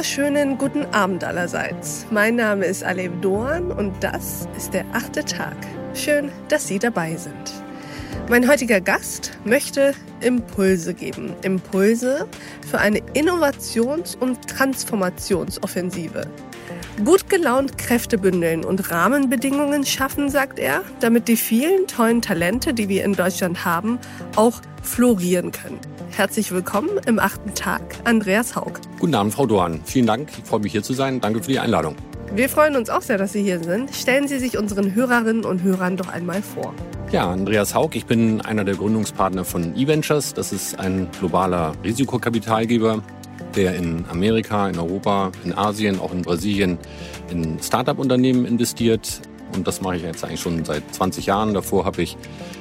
wunderschönen guten Abend allerseits. Mein Name ist Alev Doan und das ist der achte Tag. Schön, dass Sie dabei sind. Mein heutiger Gast möchte Impulse geben. Impulse für eine Innovations- und Transformationsoffensive. Gut gelaunt Kräfte bündeln und Rahmenbedingungen schaffen, sagt er, damit die vielen tollen Talente, die wir in Deutschland haben, auch florieren können. Herzlich willkommen im achten Tag, Andreas Haug. Guten Abend, Frau Dohan. Vielen Dank. Ich freue mich hier zu sein. Danke für die Einladung. Wir freuen uns auch sehr, dass Sie hier sind. Stellen Sie sich unseren Hörerinnen und Hörern doch einmal vor. Ja, Andreas Haug. Ich bin einer der Gründungspartner von eVentures. Das ist ein globaler Risikokapitalgeber, der in Amerika, in Europa, in Asien, auch in Brasilien in Start-up-Unternehmen investiert. Und das mache ich jetzt eigentlich schon seit 20 Jahren. Davor habe ich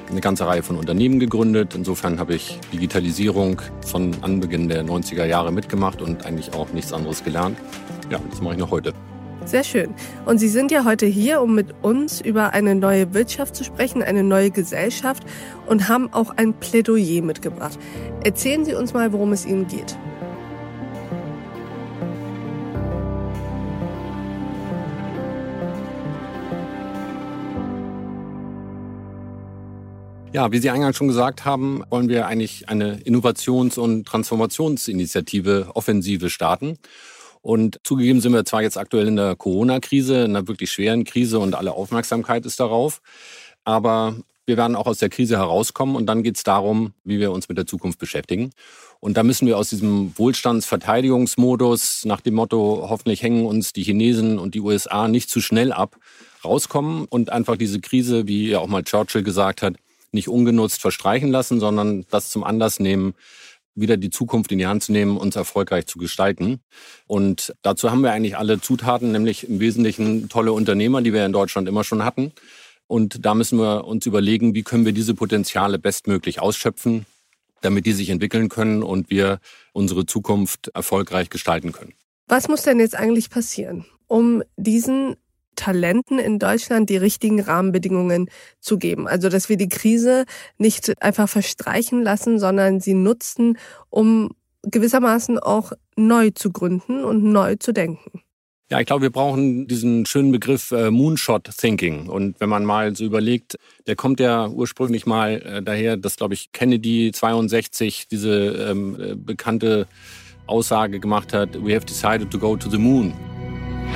eine ganze Reihe von Unternehmen gegründet. Insofern habe ich Digitalisierung von Anbeginn der 90er Jahre mitgemacht und eigentlich auch nichts anderes gelernt. Ja, das mache ich noch heute. Sehr schön. Und Sie sind ja heute hier, um mit uns über eine neue Wirtschaft zu sprechen, eine neue Gesellschaft und haben auch ein Plädoyer mitgebracht. Erzählen Sie uns mal, worum es Ihnen geht. Ja, wie Sie eingangs schon gesagt haben, wollen wir eigentlich eine Innovations- und Transformationsinitiative Offensive starten. Und zugegeben sind wir zwar jetzt aktuell in der Corona-Krise, in einer wirklich schweren Krise und alle Aufmerksamkeit ist darauf. Aber wir werden auch aus der Krise herauskommen und dann geht es darum, wie wir uns mit der Zukunft beschäftigen. Und da müssen wir aus diesem Wohlstandsverteidigungsmodus nach dem Motto, hoffentlich hängen uns die Chinesen und die USA nicht zu schnell ab, rauskommen und einfach diese Krise, wie ja auch mal Churchill gesagt hat, nicht ungenutzt verstreichen lassen, sondern das zum Anlass nehmen, wieder die Zukunft in die Hand zu nehmen, uns erfolgreich zu gestalten. Und dazu haben wir eigentlich alle Zutaten, nämlich im Wesentlichen tolle Unternehmer, die wir in Deutschland immer schon hatten. Und da müssen wir uns überlegen, wie können wir diese Potenziale bestmöglich ausschöpfen, damit die sich entwickeln können und wir unsere Zukunft erfolgreich gestalten können. Was muss denn jetzt eigentlich passieren, um diesen Talenten in Deutschland die richtigen Rahmenbedingungen zu geben. Also dass wir die Krise nicht einfach verstreichen lassen, sondern sie nutzen, um gewissermaßen auch neu zu gründen und neu zu denken. Ja, ich glaube, wir brauchen diesen schönen Begriff äh, Moonshot Thinking. Und wenn man mal so überlegt, der kommt ja ursprünglich mal äh, daher, dass, glaube ich, Kennedy 62 diese ähm, äh, bekannte Aussage gemacht hat, we have decided to go to the moon.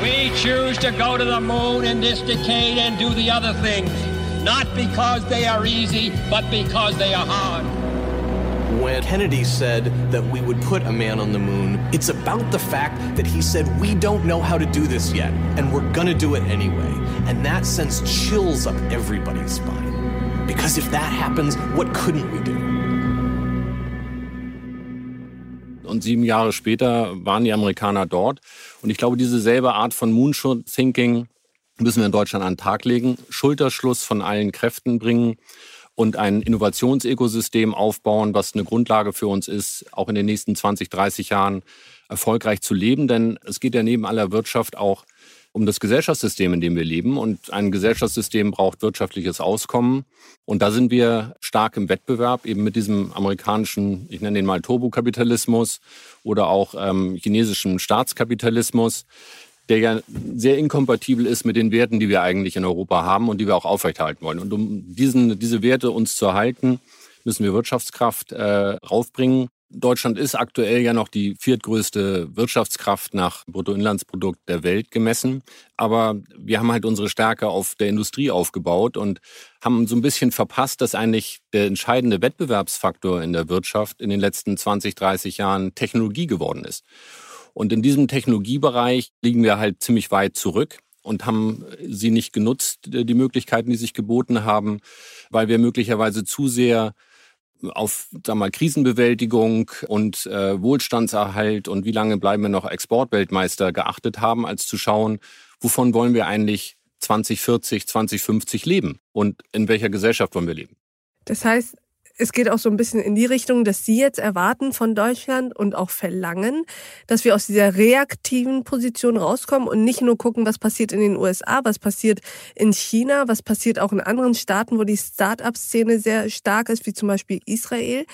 We choose to go to the moon in this decade and do the other things, not because they are easy, but because they are hard. When Kennedy said that we would put a man on the moon, it's about the fact that he said, We don't know how to do this yet, and we're gonna do it anyway. And that sends chills up everybody's spine. Because if that happens, what couldn't we do? Und sieben Jahre später waren die Amerikaner dort. Und ich glaube, diese selbe Art von Moonshot Thinking müssen wir in Deutschland an den Tag legen. Schulterschluss von allen Kräften bringen und ein Innovationsökosystem aufbauen, was eine Grundlage für uns ist, auch in den nächsten 20, 30 Jahren erfolgreich zu leben. Denn es geht ja neben aller Wirtschaft auch um das Gesellschaftssystem, in dem wir leben. Und ein Gesellschaftssystem braucht wirtschaftliches Auskommen. Und da sind wir stark im Wettbewerb, eben mit diesem amerikanischen, ich nenne den mal Turbokapitalismus oder auch ähm, chinesischen Staatskapitalismus, der ja sehr inkompatibel ist mit den Werten, die wir eigentlich in Europa haben und die wir auch aufrechterhalten wollen. Und um diesen, diese Werte uns zu erhalten, müssen wir Wirtschaftskraft äh, raufbringen. Deutschland ist aktuell ja noch die viertgrößte Wirtschaftskraft nach Bruttoinlandsprodukt der Welt gemessen. Aber wir haben halt unsere Stärke auf der Industrie aufgebaut und haben so ein bisschen verpasst, dass eigentlich der entscheidende Wettbewerbsfaktor in der Wirtschaft in den letzten 20, 30 Jahren Technologie geworden ist. Und in diesem Technologiebereich liegen wir halt ziemlich weit zurück und haben sie nicht genutzt, die Möglichkeiten, die sich geboten haben, weil wir möglicherweise zu sehr auf sag mal, Krisenbewältigung und äh, Wohlstandserhalt und wie lange bleiben wir noch Exportweltmeister geachtet haben, als zu schauen, wovon wollen wir eigentlich 2040, 2050 leben und in welcher Gesellschaft wollen wir leben. Das heißt, es geht auch so ein bisschen in die Richtung, dass Sie jetzt erwarten von Deutschland und auch verlangen, dass wir aus dieser reaktiven Position rauskommen und nicht nur gucken, was passiert in den USA, was passiert in China, was passiert auch in anderen Staaten, wo die Start-up-Szene sehr stark ist, wie zum Beispiel Israel.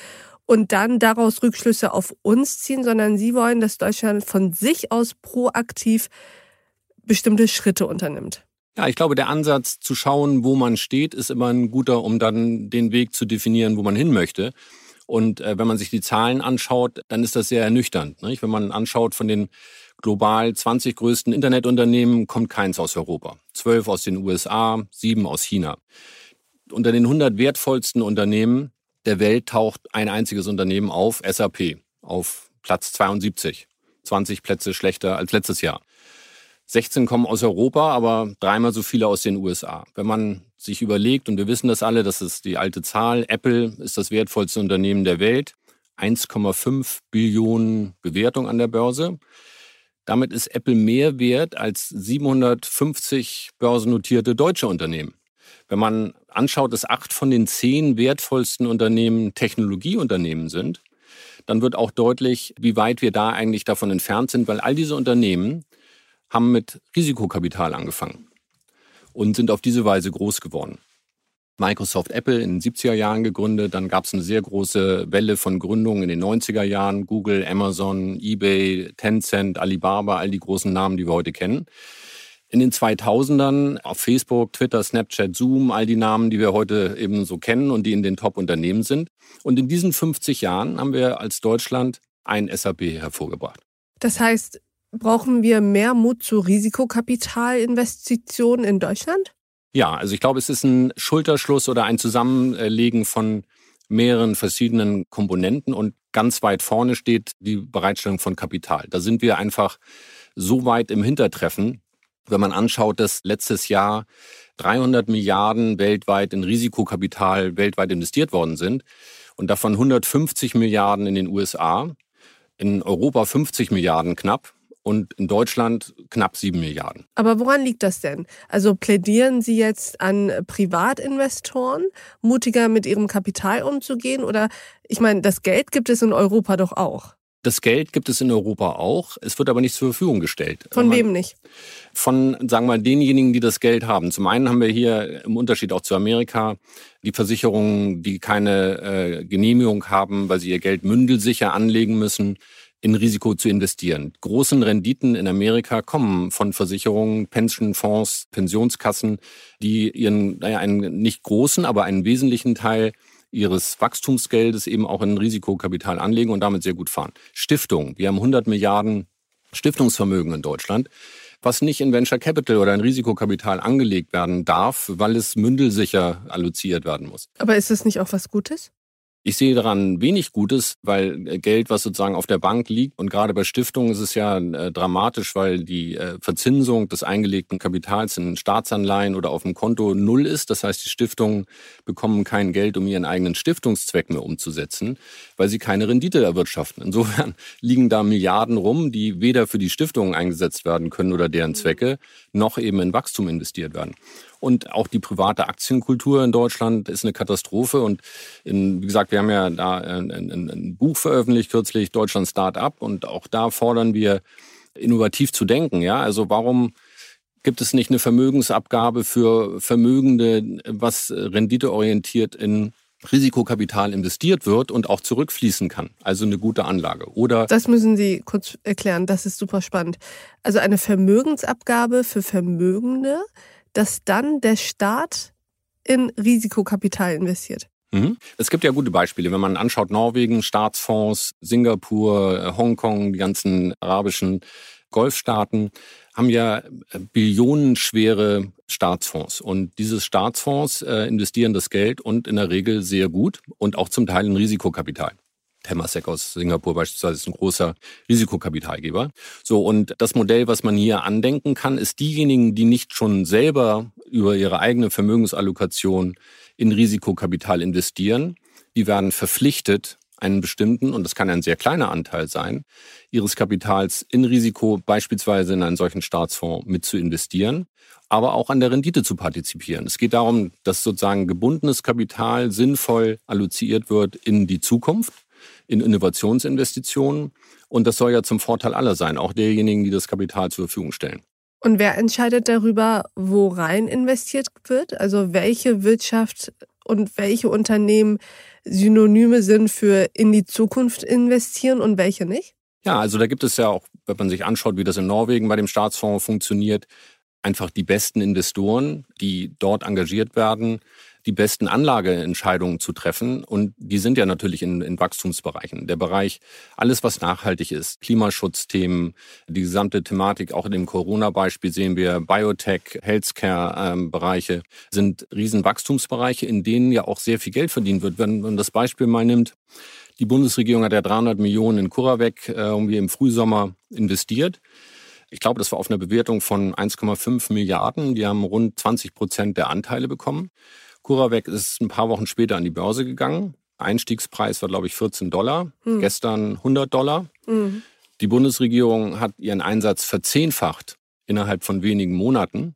und dann daraus Rückschlüsse auf uns ziehen, sondern Sie wollen, dass Deutschland von sich aus proaktiv bestimmte Schritte unternimmt. Ja, ich glaube, der Ansatz zu schauen, wo man steht, ist immer ein guter, um dann den Weg zu definieren, wo man hin möchte. Und äh, wenn man sich die Zahlen anschaut, dann ist das sehr ernüchternd. Nicht? Wenn man anschaut, von den global 20 größten Internetunternehmen kommt keins aus Europa. Zwölf aus den USA, sieben aus China. Unter den 100 wertvollsten Unternehmen der Welt taucht ein einziges Unternehmen auf, SAP, auf Platz 72. 20 Plätze schlechter als letztes Jahr. 16 kommen aus Europa, aber dreimal so viele aus den USA. Wenn man sich überlegt, und wir wissen das alle, das ist die alte Zahl, Apple ist das wertvollste Unternehmen der Welt, 1,5 Billionen Bewertung an der Börse. Damit ist Apple mehr wert als 750 börsennotierte deutsche Unternehmen. Wenn man anschaut, dass acht von den zehn wertvollsten Unternehmen Technologieunternehmen sind, dann wird auch deutlich, wie weit wir da eigentlich davon entfernt sind, weil all diese Unternehmen haben mit Risikokapital angefangen und sind auf diese Weise groß geworden. Microsoft, Apple in den 70er Jahren gegründet, dann gab es eine sehr große Welle von Gründungen in den 90er Jahren, Google, Amazon, eBay, Tencent, Alibaba, all die großen Namen, die wir heute kennen. In den 2000ern auf Facebook, Twitter, Snapchat, Zoom, all die Namen, die wir heute eben so kennen und die in den Top-Unternehmen sind. Und in diesen 50 Jahren haben wir als Deutschland ein SAP hervorgebracht. Das heißt, Brauchen wir mehr Mut zu Risikokapitalinvestitionen in Deutschland? Ja, also ich glaube, es ist ein Schulterschluss oder ein Zusammenlegen von mehreren verschiedenen Komponenten und ganz weit vorne steht die Bereitstellung von Kapital. Da sind wir einfach so weit im Hintertreffen, wenn man anschaut, dass letztes Jahr 300 Milliarden weltweit in Risikokapital weltweit investiert worden sind und davon 150 Milliarden in den USA, in Europa 50 Milliarden knapp und in Deutschland knapp sieben Milliarden. Aber woran liegt das denn? Also plädieren Sie jetzt an Privatinvestoren, mutiger mit ihrem Kapital umzugehen? Oder ich meine, das Geld gibt es in Europa doch auch. Das Geld gibt es in Europa auch. Es wird aber nicht zur Verfügung gestellt. Von wem nicht? Von, sagen wir mal, denjenigen, die das Geld haben. Zum einen haben wir hier im Unterschied auch zu Amerika die Versicherungen, die keine äh, Genehmigung haben, weil sie ihr Geld mündelsicher anlegen müssen in Risiko zu investieren. Großen Renditen in Amerika kommen von Versicherungen, Pensionfonds, Pensionskassen, die ihren, naja, einen nicht großen, aber einen wesentlichen Teil ihres Wachstumsgeldes eben auch in Risikokapital anlegen und damit sehr gut fahren. Stiftungen. Wir haben 100 Milliarden Stiftungsvermögen in Deutschland, was nicht in Venture Capital oder in Risikokapital angelegt werden darf, weil es mündelsicher alloziert werden muss. Aber ist das nicht auch was Gutes? Ich sehe daran wenig Gutes, weil äh, Geld, was sozusagen auf der Bank liegt, und gerade bei Stiftungen ist es ja äh, dramatisch, weil die äh, Verzinsung des eingelegten Kapitals in Staatsanleihen oder auf dem Konto null ist. Das heißt, die Stiftungen bekommen kein Geld, um ihren eigenen Stiftungszweck mehr umzusetzen, weil sie keine Rendite erwirtschaften. Insofern liegen da Milliarden rum, die weder für die Stiftungen eingesetzt werden können oder deren Zwecke, noch eben in Wachstum investiert werden. Und auch die private Aktienkultur in Deutschland ist eine Katastrophe. Und in, wie gesagt, wir haben ja da ein, ein, ein Buch veröffentlicht kürzlich, Deutschland Start-up. Und auch da fordern wir, innovativ zu denken. Ja, also warum gibt es nicht eine Vermögensabgabe für Vermögende, was renditeorientiert in Risikokapital investiert wird und auch zurückfließen kann. Also eine gute Anlage. Oder das müssen Sie kurz erklären. Das ist super spannend. Also eine Vermögensabgabe für Vermögende, dass dann der Staat in Risikokapital investiert. Mhm. Es gibt ja gute Beispiele, wenn man anschaut, Norwegen, Staatsfonds, Singapur, äh, Hongkong, die ganzen arabischen Golfstaaten haben ja äh, billionenschwere Staatsfonds. Und diese Staatsfonds äh, investieren das Geld und in der Regel sehr gut und auch zum Teil in Risikokapital. Temasek aus Singapur beispielsweise ist ein großer Risikokapitalgeber. So, und das Modell, was man hier andenken kann, ist diejenigen, die nicht schon selber über ihre eigene Vermögensallokation in Risikokapital investieren, die werden verpflichtet, einen bestimmten, und das kann ein sehr kleiner Anteil sein, ihres Kapitals in Risiko, beispielsweise in einen solchen Staatsfonds, mit zu investieren, aber auch an der Rendite zu partizipieren. Es geht darum, dass sozusagen gebundenes Kapital sinnvoll alloziert wird in die Zukunft in Innovationsinvestitionen. Und das soll ja zum Vorteil aller sein, auch derjenigen, die das Kapital zur Verfügung stellen. Und wer entscheidet darüber, wo rein investiert wird? Also welche Wirtschaft und welche Unternehmen Synonyme sind für in die Zukunft investieren und welche nicht? Ja, also da gibt es ja auch, wenn man sich anschaut, wie das in Norwegen bei dem Staatsfonds funktioniert, einfach die besten Investoren, die dort engagiert werden, die besten Anlageentscheidungen zu treffen. Und die sind ja natürlich in, in Wachstumsbereichen. Der Bereich, alles was nachhaltig ist, Klimaschutzthemen, die gesamte Thematik, auch in dem Corona-Beispiel sehen wir Biotech, Healthcare-Bereiche, sind Riesenwachstumsbereiche, in denen ja auch sehr viel Geld verdient wird. Wenn man das Beispiel mal nimmt, die Bundesregierung hat ja 300 Millionen in CuraVec äh, irgendwie im Frühsommer investiert. Ich glaube, das war auf einer Bewertung von 1,5 Milliarden. Die haben rund 20 Prozent der Anteile bekommen. CuraVec ist ein paar Wochen später an die Börse gegangen. Einstiegspreis war, glaube ich, 14 Dollar. Hm. Gestern 100 Dollar. Hm. Die Bundesregierung hat ihren Einsatz verzehnfacht innerhalb von wenigen Monaten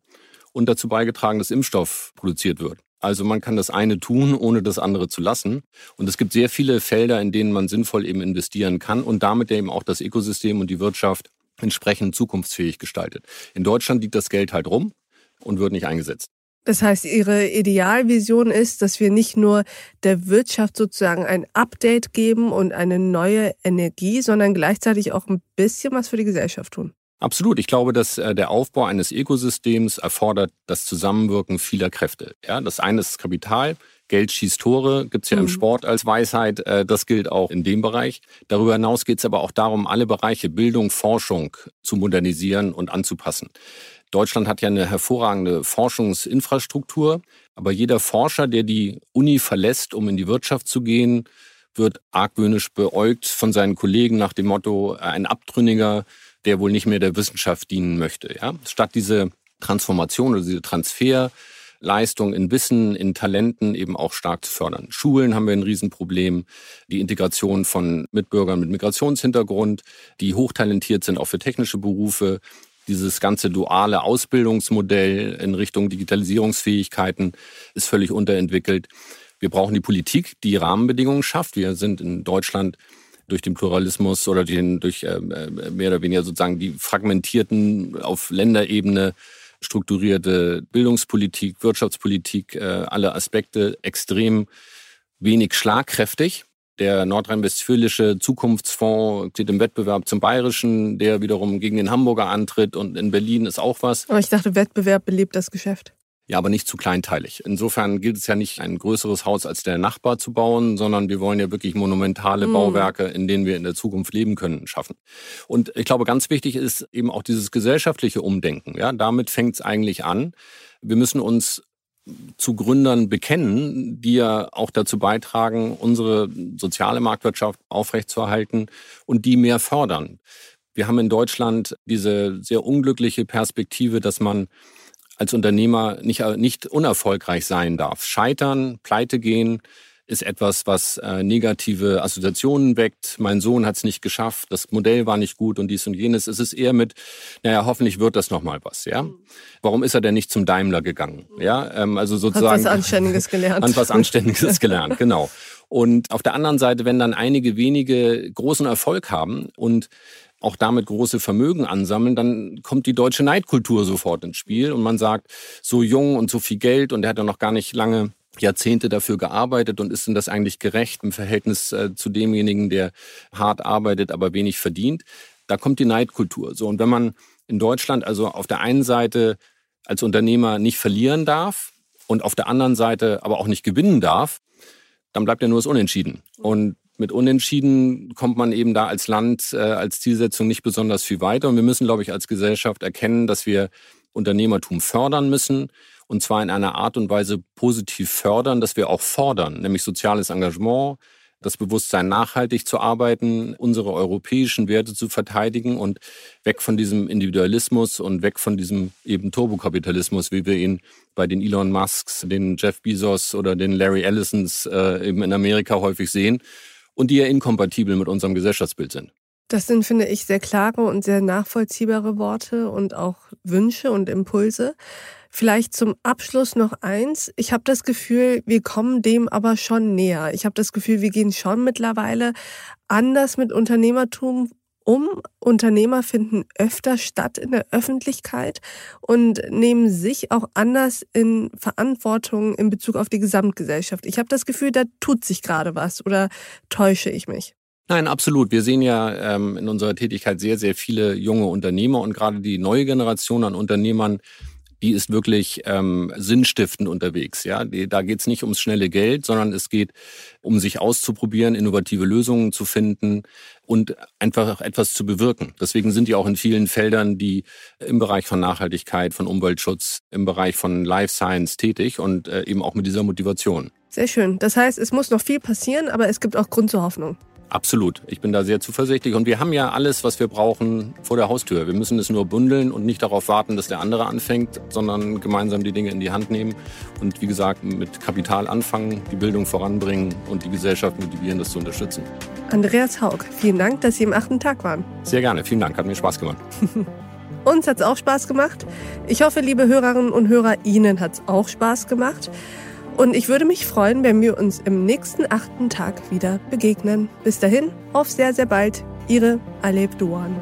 und dazu beigetragen, dass Impfstoff produziert wird. Also man kann das eine tun, ohne das andere zu lassen. Und es gibt sehr viele Felder, in denen man sinnvoll eben investieren kann und damit eben auch das Ökosystem und die Wirtschaft entsprechend zukunftsfähig gestaltet. In Deutschland liegt das Geld halt rum und wird nicht eingesetzt. Das heißt, Ihre Idealvision ist, dass wir nicht nur der Wirtschaft sozusagen ein Update geben und eine neue Energie, sondern gleichzeitig auch ein bisschen was für die Gesellschaft tun. Absolut. Ich glaube, dass äh, der Aufbau eines Ökosystems erfordert das Zusammenwirken vieler Kräfte. Ja, das eine ist Kapital. Geld schießt Tore, gibt's ja mhm. im Sport als Weisheit. Äh, das gilt auch in dem Bereich. Darüber hinaus geht es aber auch darum, alle Bereiche Bildung, Forschung zu modernisieren und anzupassen. Deutschland hat ja eine hervorragende Forschungsinfrastruktur, aber jeder Forscher, der die Uni verlässt, um in die Wirtschaft zu gehen, wird argwöhnisch beäugt von seinen Kollegen nach dem Motto, ein Abtrünniger, der wohl nicht mehr der Wissenschaft dienen möchte. Ja? Statt diese Transformation oder diese Transferleistung in Wissen, in Talenten eben auch stark zu fördern. Schulen haben wir ein Riesenproblem. Die Integration von Mitbürgern mit Migrationshintergrund, die hochtalentiert sind auch für technische Berufe. Dieses ganze duale Ausbildungsmodell in Richtung Digitalisierungsfähigkeiten ist völlig unterentwickelt. Wir brauchen die Politik, die Rahmenbedingungen schafft. Wir sind in Deutschland durch den Pluralismus oder den, durch äh, äh, mehr oder weniger sozusagen die fragmentierten auf Länderebene strukturierte Bildungspolitik, Wirtschaftspolitik, äh, alle Aspekte extrem wenig schlagkräftig. Der nordrhein-westfälische Zukunftsfonds steht im Wettbewerb zum Bayerischen, der wiederum gegen den Hamburger antritt und in Berlin ist auch was. Aber ich dachte, Wettbewerb belebt das Geschäft. Ja, aber nicht zu kleinteilig. Insofern gilt es ja nicht, ein größeres Haus als der Nachbar zu bauen, sondern wir wollen ja wirklich monumentale mhm. Bauwerke, in denen wir in der Zukunft leben können, schaffen. Und ich glaube, ganz wichtig ist eben auch dieses gesellschaftliche Umdenken. Ja, damit fängt es eigentlich an. Wir müssen uns zu Gründern bekennen, die ja auch dazu beitragen, unsere soziale Marktwirtschaft aufrechtzuerhalten und die mehr fördern. Wir haben in Deutschland diese sehr unglückliche Perspektive, dass man als Unternehmer nicht, nicht unerfolgreich sein darf. Scheitern, pleite gehen ist etwas, was äh, negative Assoziationen weckt. Mein Sohn hat es nicht geschafft, das Modell war nicht gut und dies und jenes. Es ist eher mit, naja, hoffentlich wird das nochmal was. Ja, warum ist er denn nicht zum Daimler gegangen? Ja, ähm, also sozusagen hat was Anständiges gelernt. Hat was Anständiges gelernt, genau. Und auf der anderen Seite, wenn dann einige wenige großen Erfolg haben und auch damit große Vermögen ansammeln, dann kommt die deutsche Neidkultur sofort ins Spiel und man sagt, so jung und so viel Geld und er hat ja noch gar nicht lange Jahrzehnte dafür gearbeitet und ist denn das eigentlich gerecht im Verhältnis äh, zu demjenigen, der hart arbeitet, aber wenig verdient? Da kommt die Neidkultur. So und wenn man in Deutschland also auf der einen Seite als Unternehmer nicht verlieren darf und auf der anderen Seite aber auch nicht gewinnen darf, dann bleibt ja nur das Unentschieden. Und mit Unentschieden kommt man eben da als Land, äh, als Zielsetzung nicht besonders viel weiter. Und wir müssen, glaube ich, als Gesellschaft erkennen, dass wir Unternehmertum fördern müssen. Und zwar in einer Art und Weise positiv fördern, dass wir auch fordern, nämlich soziales Engagement, das Bewusstsein, nachhaltig zu arbeiten, unsere europäischen Werte zu verteidigen und weg von diesem Individualismus und weg von diesem eben Turbokapitalismus, wie wir ihn bei den Elon Musks, den Jeff Bezos oder den Larry Ellisons äh, eben in Amerika häufig sehen und die ja inkompatibel mit unserem Gesellschaftsbild sind. Das sind, finde ich, sehr klare und sehr nachvollziehbare Worte und auch Wünsche und Impulse. Vielleicht zum Abschluss noch eins. Ich habe das Gefühl, wir kommen dem aber schon näher. Ich habe das Gefühl, wir gehen schon mittlerweile anders mit Unternehmertum um. Unternehmer finden öfter statt in der Öffentlichkeit und nehmen sich auch anders in Verantwortung in Bezug auf die Gesamtgesellschaft. Ich habe das Gefühl, da tut sich gerade was oder täusche ich mich? Nein, absolut. Wir sehen ja ähm, in unserer Tätigkeit sehr, sehr viele junge Unternehmer und gerade die neue Generation an Unternehmern, die ist wirklich ähm, sinnstiftend unterwegs. Ja, die, da geht es nicht ums schnelle Geld, sondern es geht um sich auszuprobieren, innovative Lösungen zu finden und einfach etwas zu bewirken. Deswegen sind die auch in vielen Feldern, die im Bereich von Nachhaltigkeit, von Umweltschutz, im Bereich von Life Science tätig und äh, eben auch mit dieser Motivation. Sehr schön. Das heißt, es muss noch viel passieren, aber es gibt auch Grund zur Hoffnung. Absolut. Ich bin da sehr zuversichtlich. Und wir haben ja alles, was wir brauchen, vor der Haustür. Wir müssen es nur bündeln und nicht darauf warten, dass der andere anfängt, sondern gemeinsam die Dinge in die Hand nehmen. Und wie gesagt, mit Kapital anfangen, die Bildung voranbringen und die Gesellschaft motivieren, das zu unterstützen. Andreas Haug, vielen Dank, dass Sie im achten Tag waren. Sehr gerne. Vielen Dank. Hat mir Spaß gemacht. Uns hat es auch Spaß gemacht. Ich hoffe, liebe Hörerinnen und Hörer, Ihnen hat es auch Spaß gemacht. Und ich würde mich freuen, wenn wir uns im nächsten achten Tag wieder begegnen. Bis dahin, auf sehr, sehr bald. Ihre Aleb Duan.